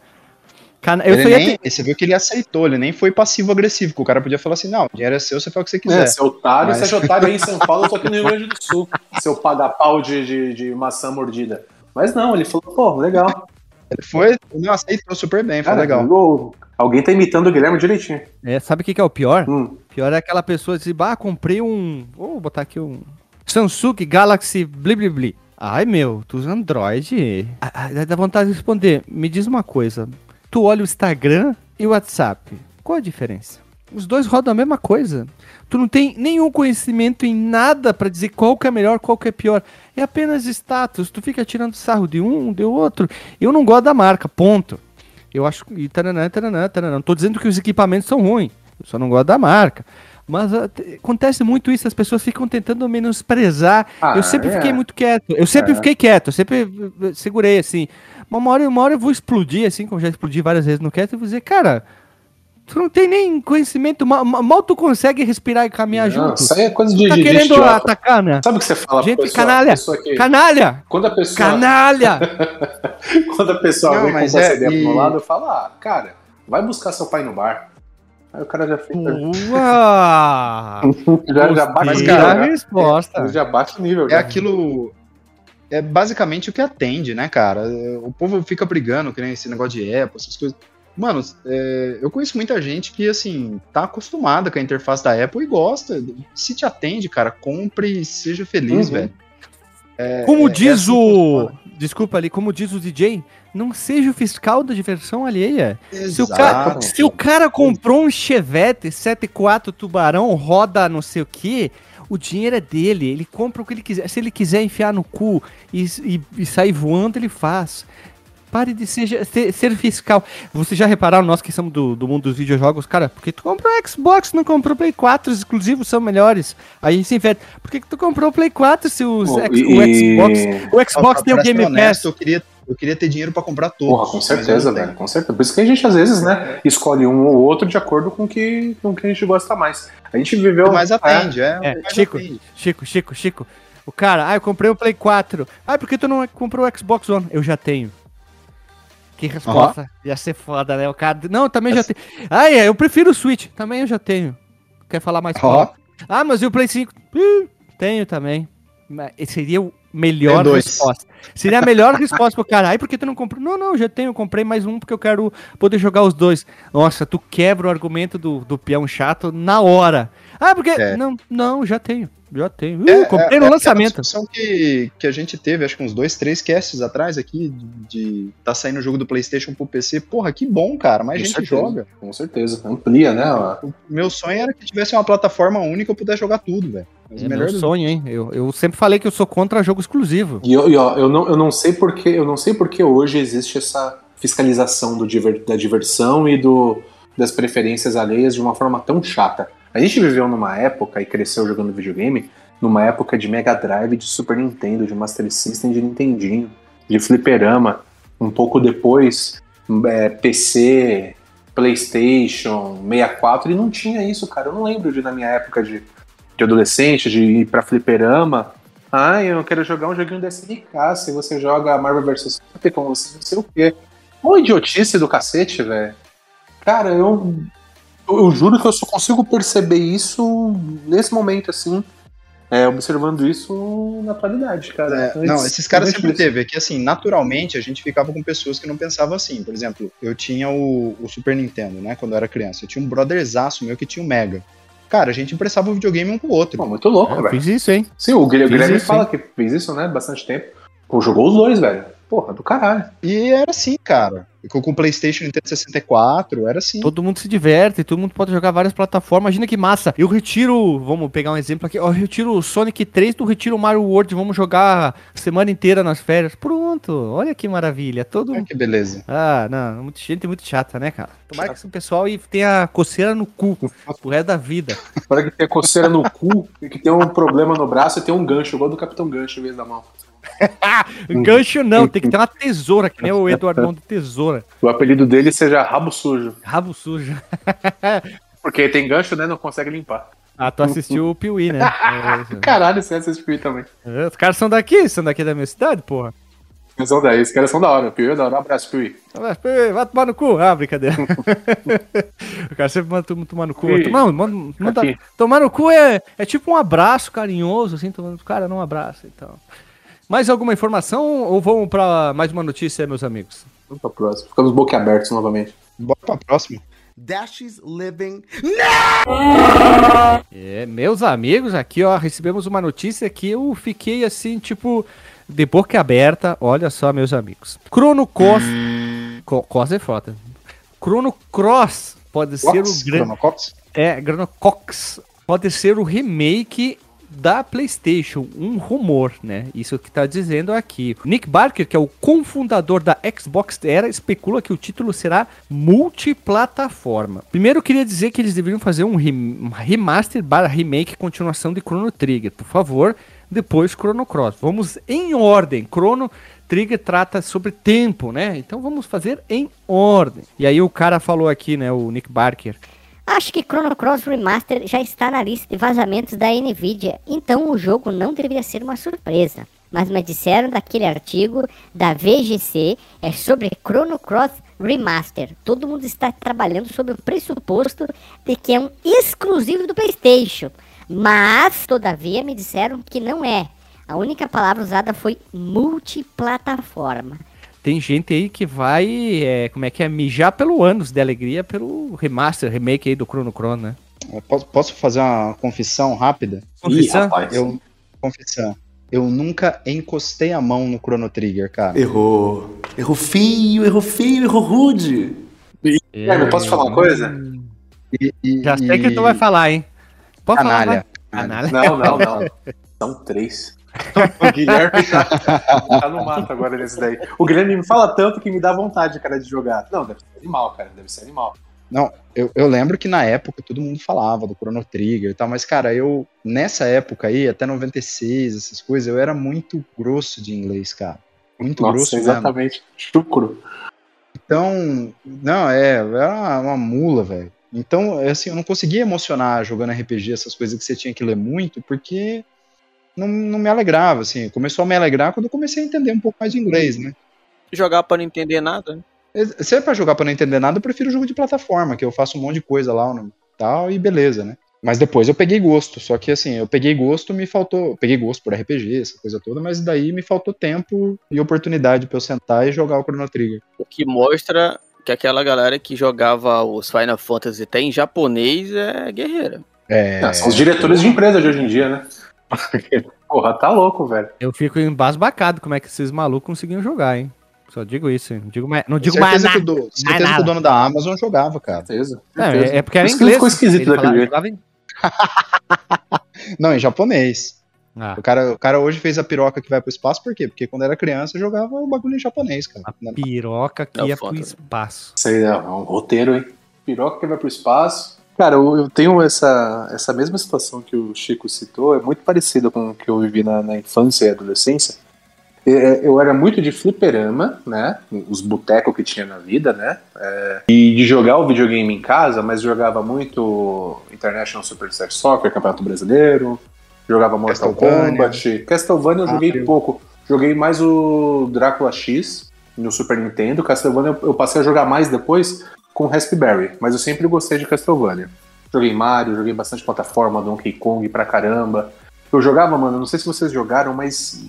Can... Eu nem, ter... Você viu que ele aceitou, ele nem foi passivo-agressivo, o cara podia falar assim, não, o dinheiro é seu, você faz o que você quiser. É, seu otário, Mas... você é otário aí em São Paulo, eu tô aqui no Rio Grande do Sul, seu paga-pau de, de, de maçã mordida. Mas não, ele falou, pô, legal. Ele foi, não, aceitou super bem, foi legal. Alguém tá imitando o Guilherme direitinho. É, sabe o que, que é o pior? Hum. Pior é aquela pessoa dizer, bah, comprei um. Vou botar aqui um. Samsung Galaxy Blibli. Ai meu, tu usa Android? Ah, ah, dá vontade de responder. Me diz uma coisa. Tu olha o Instagram e o WhatsApp. Qual a diferença? Os dois rodam a mesma coisa. Tu não tem nenhum conhecimento em nada para dizer qual que é melhor, qual que é pior. É apenas status. Tu fica tirando sarro de um, de outro. Eu não gosto da marca, ponto. Eu acho que. Taranã, taranã, taranã. Não tô dizendo que os equipamentos são ruins. Eu só não gosto da marca. Mas uh, acontece muito isso, as pessoas ficam tentando menosprezar. Ah, eu sempre é. fiquei muito quieto. Eu sempre é. fiquei quieto, eu sempre uh, segurei assim. Uma hora, uma hora eu vou explodir, assim, como já explodi várias vezes no quieto, e vou dizer, cara, Tu não tem nem conhecimento, mal, mal tu consegue respirar e caminhar não, junto. Isso aí é coisa de. Tu tá de querendo idiota. atacar, né? Sabe o que você fala Gente, pessoa, canalha! Pessoa que... Canalha! Quando a pessoa. Canalha! *laughs* Quando a pessoa não, vem com essa é, ideia e... pro meu lado, eu falo, ah, cara, vai buscar seu pai no bar. Aí o cara já fica. *laughs* já, já bate cara, a resposta. Já bate o nível. É aquilo. É basicamente o que atende, né, cara? O povo fica brigando, que nem esse negócio de Apple, essas coisas. Mano, é, eu conheço muita gente que, assim, tá acostumada com a interface da Apple e gosta. Se te atende, cara, compre e seja feliz, uhum. velho. É, como é, diz assim o. Desculpa ali, como diz o DJ, não seja o fiscal da diversão alheia. Se o, cara, se o cara comprou um Chevette 74 Tubarão, roda não sei o que, o dinheiro é dele, ele compra o que ele quiser. Se ele quiser enfiar no cu e, e, e sair voando, ele faz. Pare de ser, ser, ser, fiscal. Vocês já repararam, nós que somos do, do mundo dos videojogos, cara, porque tu comprou Xbox, não comprou Play 4, os exclusivos são melhores. Aí se inverte. Por que, que tu comprou o Play 4 se os, oh, e... o Xbox. O Xbox tem o Game Pass? Eu queria, eu queria ter dinheiro para comprar todos. Porra, com certeza, velho, com certeza. Por isso que a gente, às vezes, né, escolhe um ou outro de acordo com que, o que a gente gosta mais. A gente viveu. mais atende, é. é, é Chico, atende. Chico, Chico, Chico. O cara, ah, eu comprei o Play 4. Ah, por que tu não comprou o Xbox One? Eu já tenho. Que resposta. Uhum. Ia ser foda, né? O cara. Não, também já tenho. Ah, é, eu prefiro o Switch. Também eu já tenho. Quer falar mais uhum. Ah, mas e o Play 5? tenho também. Seria o melhor resposta. Seria a melhor resposta pro cara. Ai, por que tu não comprou? Não, não, já tenho. comprei mais um porque eu quero poder jogar os dois. Nossa, tu quebra o argumento do, do peão chato na hora. Ah, porque. É. Não, não, já tenho. Já tenho. Uh, é, comprei é, no é lançamento. A que, que a gente teve, acho que uns dois, três casts atrás aqui, de tá saindo o jogo do PlayStation pro PC. Porra, que bom, cara. Mais com gente certeza, joga. Com certeza. Amplia, né? O meu sonho era que tivesse uma plataforma única eu pudesse jogar tudo, velho. É meu sonho, hein? Eu, eu sempre falei que eu sou contra jogo exclusivo. E, eu, eu, eu, não, eu não sei porque eu não sei porque hoje existe essa fiscalização do da diversão e do, das preferências alheias de uma forma tão chata. A gente viveu numa época e cresceu jogando videogame, numa época de Mega Drive, de Super Nintendo, de Master System, de Nintendinho, de fliperama. Um pouco depois, é, PC, PlayStation, 64, e não tinha isso, cara. Eu não lembro de, na minha época de, de adolescente, de ir pra fliperama. Ah, eu quero jogar um joguinho da SNK. Se você joga Marvel vs. Capcom, você não sei o quê. Uma idiotice do cacete, velho. Cara, eu, eu juro que eu só consigo perceber isso nesse momento, assim, é, observando isso na atualidade, cara. É, Antes- não, esses caras sempre teve. É que, assim, naturalmente a gente ficava com pessoas que não pensavam assim. Por exemplo, eu tinha o, o Super Nintendo, né, quando eu era criança. Eu tinha um brotherzaço meu que tinha o Mega. Cara, a gente emprestava o videogame um pro outro. Pô, muito louco, É, eu velho. fiz isso, hein? Sim, o Guilherme, fala hein? que fez isso, né? Bastante tempo. Pô, jogou os dois, velho. Porra, do caralho. E era assim, cara. Com com o PlayStation Nintendo 64, era assim. Todo mundo se diverte, todo mundo pode jogar várias plataformas. Imagina que massa. Eu retiro, vamos pegar um exemplo aqui. Eu retiro o Sonic 3, tu retira o Mario World, vamos jogar semana inteira nas férias. Pronto, olha que maravilha. Todo Olha que beleza. Ah, não, muita gente muito chata, né, cara? Tomara que esse pessoal tenha coceira no cu pro resto da vida. *laughs* Para que tem coceira no cu e que tem um problema no braço e tem um gancho, igual do Capitão Gancho em vez da mão. *laughs* Gancho não, tem que ter uma tesoura, que nem o Eduardo de tesoura. O apelido dele seja Rabo Sujo. Rabo sujo. *laughs* Porque tem gancho, né? Não consegue limpar. Ah, tu assistiu o Piuí, né? *laughs* É, Caralho, você assistiu também. é. Os caras são daqui, são daqui da minha cidade, porra. Eles são daí, esses caras são da hora. O Piuí é da hora. Um abraço, Piuí. Vai vai tomar no cu. Ah, brincadeira. o cara sempre manda todo tomar no cu. Não, manda, manda- tomar no cu é, é tipo um abraço carinhoso, assim, tomando. Cara, não abraça e tal. Mais alguma informação ou vamos pra mais uma notícia, meus amigos? Vamos pra próxima. Ficamos boquiabertos novamente. Bora pra próxima. Dash's living. É, meus amigos, aqui ó, recebemos uma notícia que eu fiquei assim, tipo, de boca aberta. Olha só, meus amigos. Chrono Cross. Co- Cross é foda. Chrono Cross pode ser Cox, o grande. Chrono Cox? É, Chrono Cox pode ser o remake da PlayStation, um rumor, né? Isso que tá dizendo aqui. Nick Barker, que é o cofundador da Xbox Era, especula que o título será multiplataforma. Primeiro eu queria dizer que eles deveriam fazer um rem- remaster barra remake continuação de Chrono Trigger, por favor. Depois Chrono Cross. Vamos em ordem. Chrono Trigger trata sobre tempo, né? Então vamos fazer em ordem. E aí o cara falou aqui, né, o Nick Barker, Acho que Chrono Cross Remaster já está na lista de vazamentos da Nvidia, então o jogo não deveria ser uma surpresa. Mas me disseram daquele artigo da VGC é sobre Chrono Cross Remaster. Todo mundo está trabalhando sob o pressuposto de que é um exclusivo do PlayStation. Mas, todavia, me disseram que não é. A única palavra usada foi multiplataforma. Tem gente aí que vai, é, como é que é, mijar pelo ânus de alegria pelo remaster, remake aí do Chrono Crono, né? Eu Posso, posso fazer uma confissão rápida? Confissão? Ih, rapaz. Eu, confissão. Eu nunca encostei a mão no Chrono Trigger, cara. Errou. Errou feio, errou feio, errou rude. Guilherme, eu posso falar uma coisa? E- e- Já sei e- que tu vai falar, hein? Pode Canalha. falar. Canalha. Não, não, não. *laughs* São três. O *laughs* Guilherme tá, tá no mato agora nesse daí. O Guilherme me fala tanto que me dá vontade, cara, de jogar. Não, deve ser animal, cara. Deve ser animal. Não, eu, eu lembro que na época todo mundo falava do Chrono Trigger e tal, mas, cara, eu, nessa época aí, até 96, essas coisas, eu era muito grosso de inglês, cara. Muito Nossa, grosso mesmo. exatamente. Chucro. Então, não, é, era uma, mula, velho. Então, assim, eu não conseguia emocionar jogando RPG, essas coisas que você tinha que ler muito, porque não, não me alegrava, assim. Começou a me alegrar quando eu comecei a entender um pouco mais de inglês, né? Jogar pra não entender nada. né? Se é pra jogar pra não entender nada, eu prefiro jogo de plataforma, que eu faço um monte de coisa lá no- tal e beleza, né? Mas depois eu peguei gosto, só que assim, eu peguei gosto, me faltou, peguei gosto por RPG, essa coisa toda, mas daí me faltou tempo e oportunidade pra eu sentar e jogar o Chrono Trigger. O que mostra que aquela galera que jogava os Final Fantasy até em japonês é guerreira. É, Ah, são os diretores de empresa de hoje em dia, né? *laughs* Porra, tá louco, velho. Eu fico embasbacado como é que esses malucos conseguiam jogar, hein? Só digo isso, hein? Não digo mais, não digo mais certeza, que nada. o, do- certeza que nada. o dono da Amazon jogava, cara. Certeza. Não, certeza. é, é porque era que inglês. ficou esquisito Ele daquele falava- jeito. jogava em- Não, em japonês. Ah, O cara, o cara hoje fez a piroca que vai pro espaço, por quê? Porque quando era criança jogava o bagulho em japonês, cara. a piroca que É o ia pro foda, né? espaço. Isso aí é um roteiro, hein? Piroca que vai pro espaço. Cara, eu, tenho essa, essa mesma situação que o Chico citou, é muito parecida com o que eu vivi na, na infância e adolescência. É, Eu era muito de fliperama, né? Os botecos que tinha na vida, né? É, e de jogar o videogame em casa, mas jogava muito International Superstar Soccer, Campeonato Brasileiro, jogava Mortal. Kombat. Castlevania eu joguei Mario. pouco. Joguei mais o Drácula X no Super Nintendo. Castlevania eu passei a jogar mais depois com Raspberry, mas eu sempre gostei de Castlevania. Joguei Mario, joguei bastante plataforma, Donkey Kong pra caramba. Eu jogava, mano, não sei se vocês jogaram, mas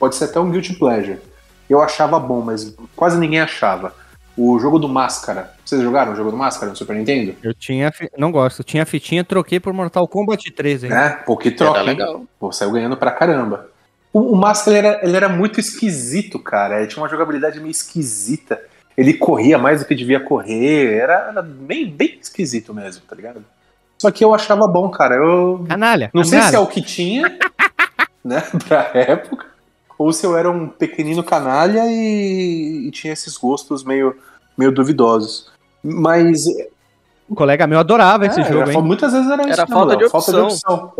pode ser até um guilty pleasure. Eu achava bom, mas quase ninguém achava. O jogo do Máscara. Vocês jogaram o jogo do Máscara no Super Nintendo? Eu tinha. Não gosto. Eu tinha a fitinha, troquei por Mortal Kombat 3, hein? É, pô, que troca. legal. Pô, saiu ganhando pra caramba. O, o Máscara ele era, ele era muito esquisito, cara. Ele tinha uma jogabilidade meio esquisita. Ele corria mais do que devia correr. Era, era bem, bem esquisito mesmo, tá ligado? Só que eu achava bom, cara. Eu. Canalha. Não canalha. sei se é o que tinha, *laughs* né, pra época, ou se eu era um pequenino canalha e, e tinha esses gostos meio, meio duvidosos. Mas. Um colega meu adorava é, esse jogo, era, hein? Muitas vezes era, era falta, de falta, de opção.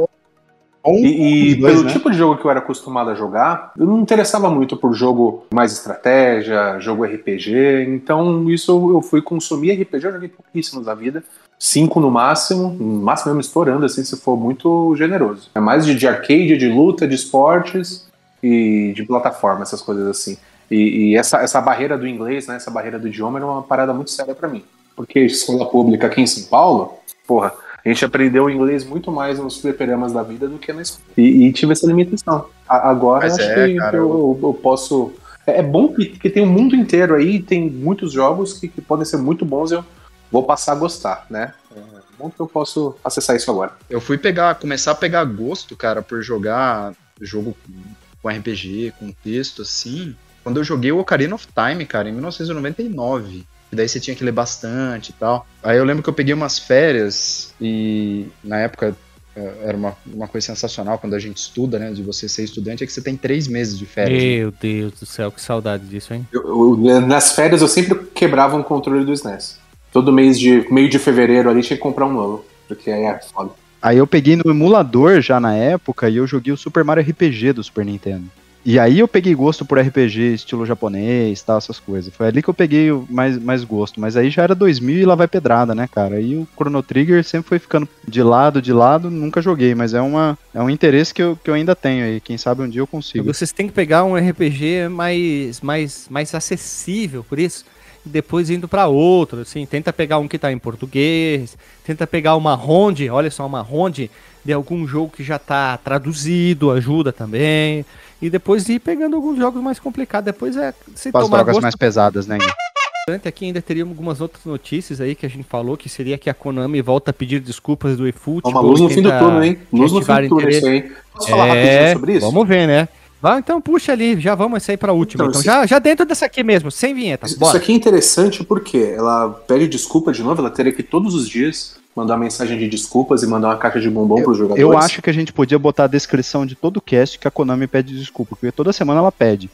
E, e dois, pelo né? tipo de jogo que eu era acostumado a jogar, eu não me interessava muito por jogo mais estratégia, jogo RPG. Então, isso eu fui consumir RPG, eu joguei pouquíssimos na vida. Cinco no máximo, no máximo mesmo estourando, assim, se for muito generoso. É mais de, de arcade, de luta, de esportes e de plataforma, essas coisas assim. E, e, essa, essa barreira do inglês, né, essa barreira do idioma era uma parada muito séria para mim. Porque escola pública aqui em São Paulo, porra, a gente aprendeu inglês muito mais nos fliperamas da vida do que na escola. E, e tive essa limitação. A, agora Mas acho é, que, cara, eu, eu, posso. É, é bom que, que tem o um mundo inteiro aí, tem muitos jogos que, que podem ser muito bons e eu vou passar a gostar, né? É bom que eu posso acessar isso agora. Eu fui pegar, começar a pegar gosto, cara, por jogar jogo com RPG, com texto, assim, quando eu joguei o Ocarina of Time, cara, em 1999. E daí você tinha que ler bastante e tal. Aí eu lembro que eu peguei umas férias e na época é, era uma, uma coisa sensacional quando a gente estuda, né? De você ser estudante, é que você tem três meses de férias. Né? Meu né? Deus do céu, que saudade disso, hein? Eu, eu, nas férias eu sempre quebrava um controle do SNES. Todo mês de meio de fevereiro ali tinha que comprar um novo. Porque aí é foda. Aí eu peguei no emulador já na época e eu joguei o Super Mario RPG do Super Nintendo. E aí eu peguei gosto por RPG, estilo japonês, tal, essas coisas. Foi ali que eu peguei mais, mais gosto. Mas aí já era 2000 e lá vai pedrada, né, cara? Aí o Chrono Trigger sempre foi ficando de lado, de lado, nunca joguei, mas é, uma, é um interesse que eu, que eu ainda tenho aí. Quem sabe um dia eu consigo. Vocês têm que pegar um RPG mais, mais, mais acessível, por isso depois indo para outro, assim, tenta pegar um que tá em português, tenta pegar uma ronde, olha só, uma ronde de algum jogo que já tá traduzido, ajuda também. E depois ir pegando alguns jogos mais complicados. Depois é se tomar drogas gosto... mais pesadas, né? Aqui ainda teríamos algumas outras notícias aí que a gente falou, que seria que a Konami volta a pedir desculpas do eFootball. Uma luz no fim do túnel, hein? Luz no fim do túnel, isso aí. Posso falar é, rapidinho sobre isso? Vamos ver, né? Vai, então puxa ali, já vamos sair para a última. Então, então já, já dentro dessa aqui mesmo, sem vinheta. Bora. Isso aqui é interessante porque ela pede desculpa de novo, ela teria que todos os dias mandar uma mensagem de desculpas e mandar uma caixa de bombom para os jogadores. Eu acho que a gente podia botar a descrição de todo o cast que a Konami pede desculpa, porque toda semana ela pede.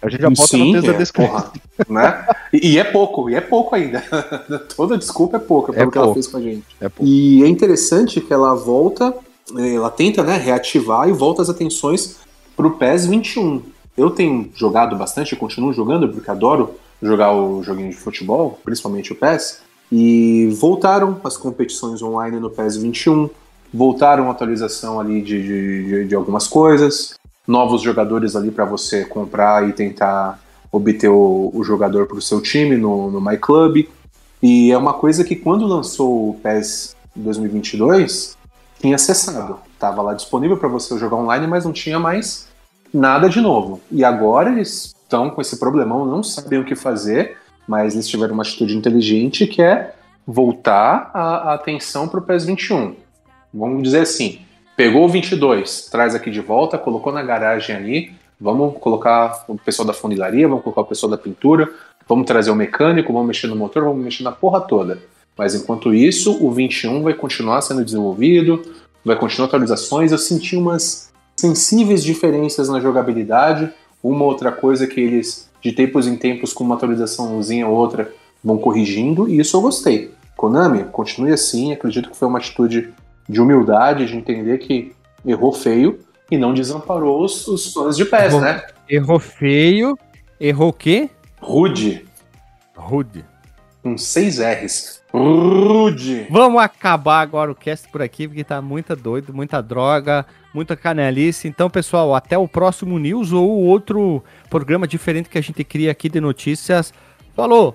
A gente já bota Sim, no texto é, da descrição. Né? E, e, é pouco, e é pouco ainda. *laughs* Toda desculpa é pouca pelo é que ela fez com a gente. É e é interessante que ela volta, ela tenta né, reativar e volta as atenções para o PES 21. Eu tenho jogado bastante, continuo jogando, porque adoro jogar o joguinho de futebol, principalmente o PES. E voltaram as competições online no PES 21, voltaram a atualização ali de, de, de algumas coisas, novos jogadores ali para você comprar e tentar obter o, o jogador para o seu time no, no MyClub. E é uma coisa que quando lançou o PES 2022, tinha cessado. Tava lá disponível para você jogar online, mas não tinha mais nada de novo. E agora eles estão com esse problemão, não sabem o que fazer mas eles tiveram uma atitude inteligente que é voltar a, a atenção para o PES 21. Vamos dizer assim, pegou o 22, traz aqui de volta, colocou na garagem ali, vamos colocar o pessoal da funilaria, vamos colocar o pessoal da pintura, vamos trazer o mecânico, vamos mexer no motor, vamos mexer na porra toda. Mas enquanto isso, o 21 vai continuar sendo desenvolvido, vai continuar atualizações. Eu senti umas sensíveis diferenças na jogabilidade. Uma outra coisa que eles de tempos em tempos, com uma atualizaçãozinha ou outra, vão corrigindo, e isso eu gostei. Konami, continue assim, acredito que foi uma atitude de humildade, de entender que errou feio e não desamparou os, os fãs de pés, errou, né? Errou feio, errou o quê? Rude. Rude. Com seis R's. Rude. Vamos acabar agora o cast por aqui, porque tá muita doido, muita droga, muita canelice. Então, pessoal, até o próximo news ou outro programa diferente que a gente cria aqui de notícias. Falou!